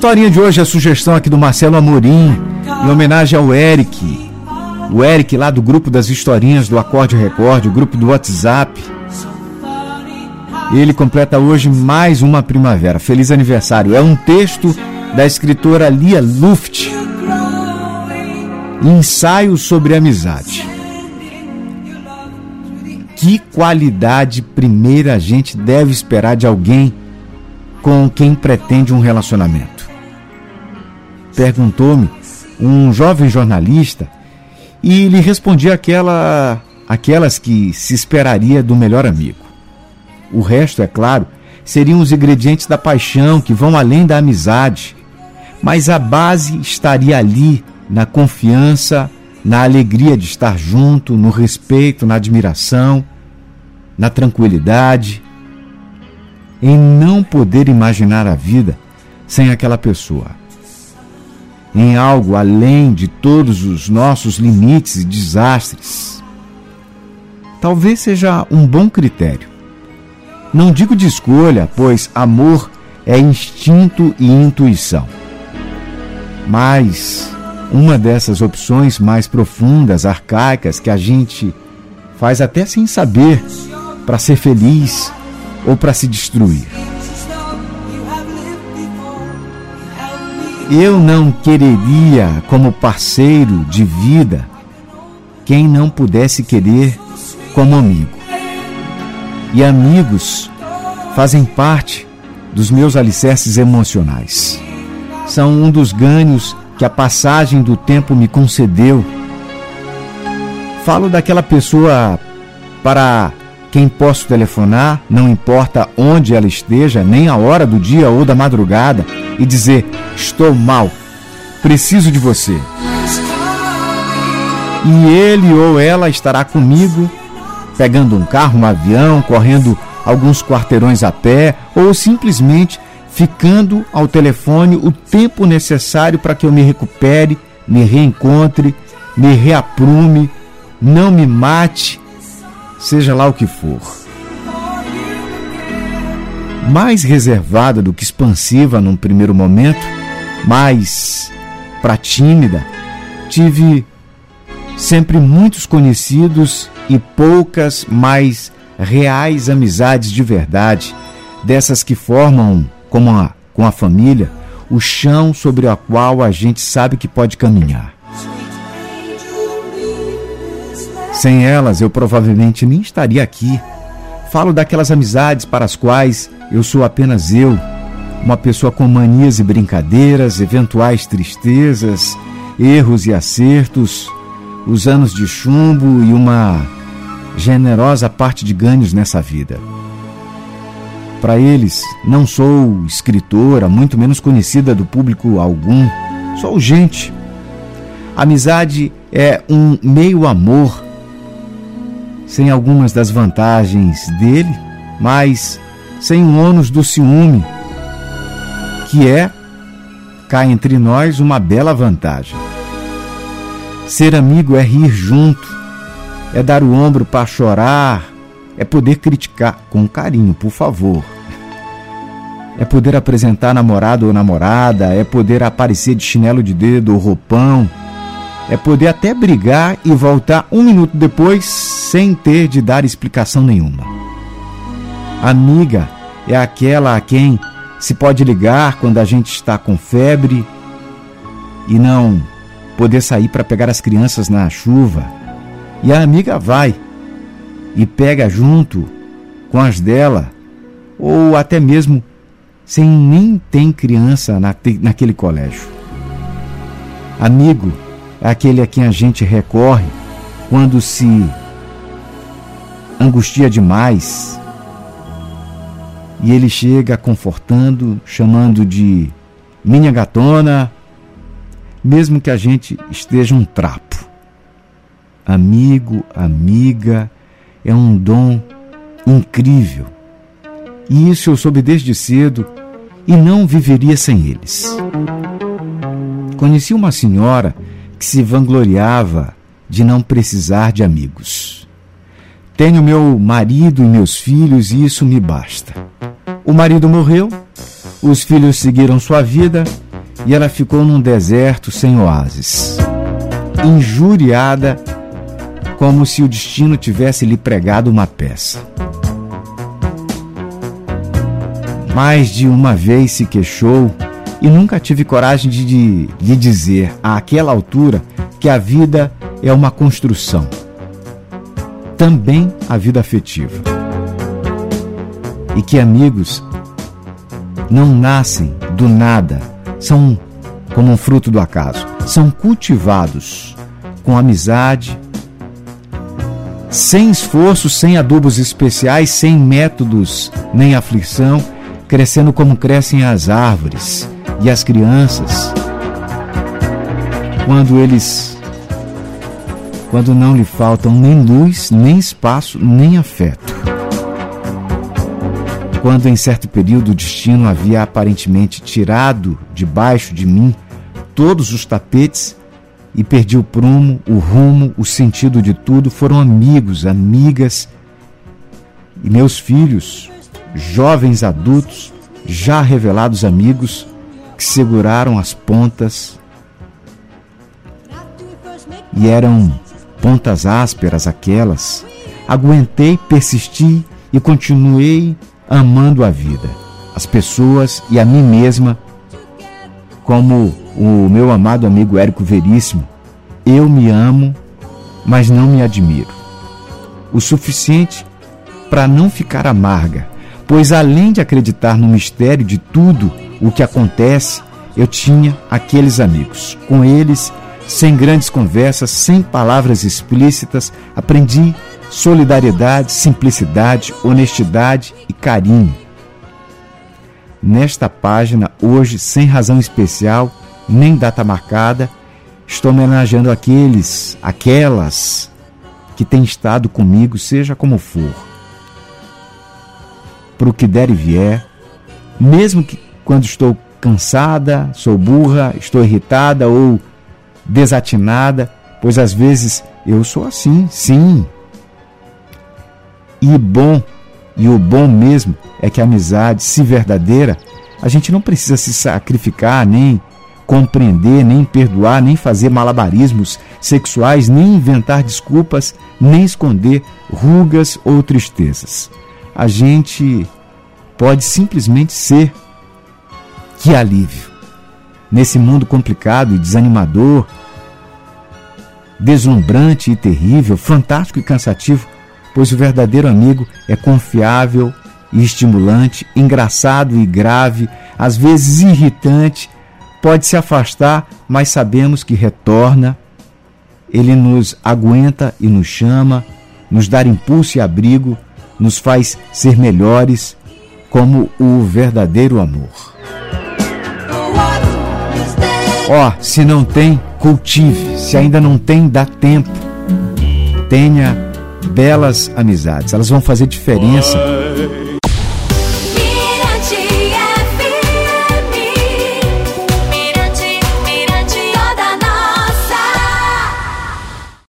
historinha de hoje, a sugestão aqui do Marcelo Amorim, em homenagem ao Eric. O Eric lá do grupo das historinhas do Acorde Record, o grupo do WhatsApp. Ele completa hoje mais uma primavera. Feliz aniversário. É um texto da escritora Lia Luft. Ensaio sobre amizade. Que qualidade primeira a gente deve esperar de alguém com quem pretende um relacionamento? Perguntou-me um jovem jornalista e lhe respondi aquela, aquelas que se esperaria do melhor amigo. O resto, é claro, seriam os ingredientes da paixão que vão além da amizade, mas a base estaria ali na confiança, na alegria de estar junto, no respeito, na admiração, na tranquilidade, em não poder imaginar a vida sem aquela pessoa. Em algo além de todos os nossos limites e desastres. Talvez seja um bom critério. Não digo de escolha, pois amor é instinto e intuição. Mas uma dessas opções mais profundas, arcaicas, que a gente faz até sem saber para ser feliz ou para se destruir. Eu não quereria como parceiro de vida quem não pudesse querer como amigo. E amigos fazem parte dos meus alicerces emocionais. São um dos ganhos que a passagem do tempo me concedeu. Falo daquela pessoa para quem posso telefonar, não importa onde ela esteja, nem a hora do dia ou da madrugada, e dizer: Estou mal, preciso de você. E ele ou ela estará comigo, pegando um carro, um avião, correndo alguns quarteirões a pé ou simplesmente ficando ao telefone o tempo necessário para que eu me recupere, me reencontre, me reaprume, não me mate seja lá o que for. Mais reservada do que expansiva num primeiro momento, mais para tímida, tive sempre muitos conhecidos e poucas mais reais amizades de verdade, dessas que formam, como a, com a família, o chão sobre o qual a gente sabe que pode caminhar. Sem elas, eu provavelmente nem estaria aqui. Falo daquelas amizades para as quais eu sou apenas eu, uma pessoa com manias e brincadeiras, eventuais tristezas, erros e acertos, os anos de chumbo e uma generosa parte de ganhos nessa vida. Para eles, não sou escritora, muito menos conhecida do público algum, sou gente. Amizade é um meio amor sem algumas das vantagens dele, mas sem o ônus do ciúme, que é, cá entre nós, uma bela vantagem. Ser amigo é rir junto, é dar o ombro para chorar, é poder criticar com carinho, por favor. É poder apresentar namorado ou namorada, é poder aparecer de chinelo de dedo ou roupão é poder até brigar e voltar um minuto depois sem ter de dar explicação nenhuma. Amiga é aquela a quem se pode ligar quando a gente está com febre e não poder sair para pegar as crianças na chuva. E a amiga vai e pega junto com as dela, ou até mesmo sem nem ter criança naquele colégio. Amigo é aquele a quem a gente recorre quando se angustia demais. E ele chega confortando, chamando de minha gatona, mesmo que a gente esteja um trapo. Amigo, amiga, é um dom incrível. E isso eu soube desde cedo e não viveria sem eles. Conheci uma senhora que se vangloriava de não precisar de amigos. Tenho meu marido e meus filhos e isso me basta. O marido morreu, os filhos seguiram sua vida e ela ficou num deserto sem oásis, injuriada, como se o destino tivesse lhe pregado uma peça. Mais de uma vez se queixou e nunca tive coragem de lhe dizer, àquela altura, que a vida é uma construção. Também a vida afetiva. E que amigos não nascem do nada, são como um fruto do acaso, são cultivados com amizade, sem esforço, sem adubos especiais, sem métodos nem aflição, crescendo como crescem as árvores e as crianças. Quando eles quando não lhe faltam nem luz, nem espaço, nem afeto. Quando em certo período o destino havia aparentemente tirado debaixo de mim todos os tapetes e perdi o prumo, o rumo, o sentido de tudo, foram amigos, amigas e meus filhos, jovens adultos, já revelados amigos, que seguraram as pontas e eram pontas ásperas aquelas. Aguentei, persisti e continuei amando a vida, as pessoas e a mim mesma, como o meu amado amigo Érico Veríssimo. Eu me amo, mas não me admiro. O suficiente para não ficar amarga, pois além de acreditar no mistério de tudo o que acontece, eu tinha aqueles amigos. Com eles, sem grandes conversas, sem palavras explícitas, aprendi solidariedade, simplicidade, honestidade e carinho. Nesta página, hoje, sem razão especial, nem data marcada, estou homenageando aqueles, aquelas que têm estado comigo, seja como for. Para o que der e vier, mesmo que quando estou cansada, sou burra, estou irritada ou desatinada, pois às vezes eu sou assim, sim, e bom, e o bom mesmo é que a amizade, se verdadeira, a gente não precisa se sacrificar, nem compreender, nem perdoar, nem fazer malabarismos sexuais, nem inventar desculpas, nem esconder rugas ou tristezas. A gente pode simplesmente ser. Que alívio! Nesse mundo complicado e desanimador, deslumbrante e terrível, fantástico e cansativo, pois o verdadeiro amigo é confiável e estimulante, engraçado e grave, às vezes irritante, pode se afastar, mas sabemos que retorna. Ele nos aguenta e nos chama, nos dá impulso e abrigo, nos faz ser melhores, como o verdadeiro amor. Ó, oh, se não tem, cultive. Se ainda não tem, dá tempo. Tenha belas amizades. Elas vão fazer diferença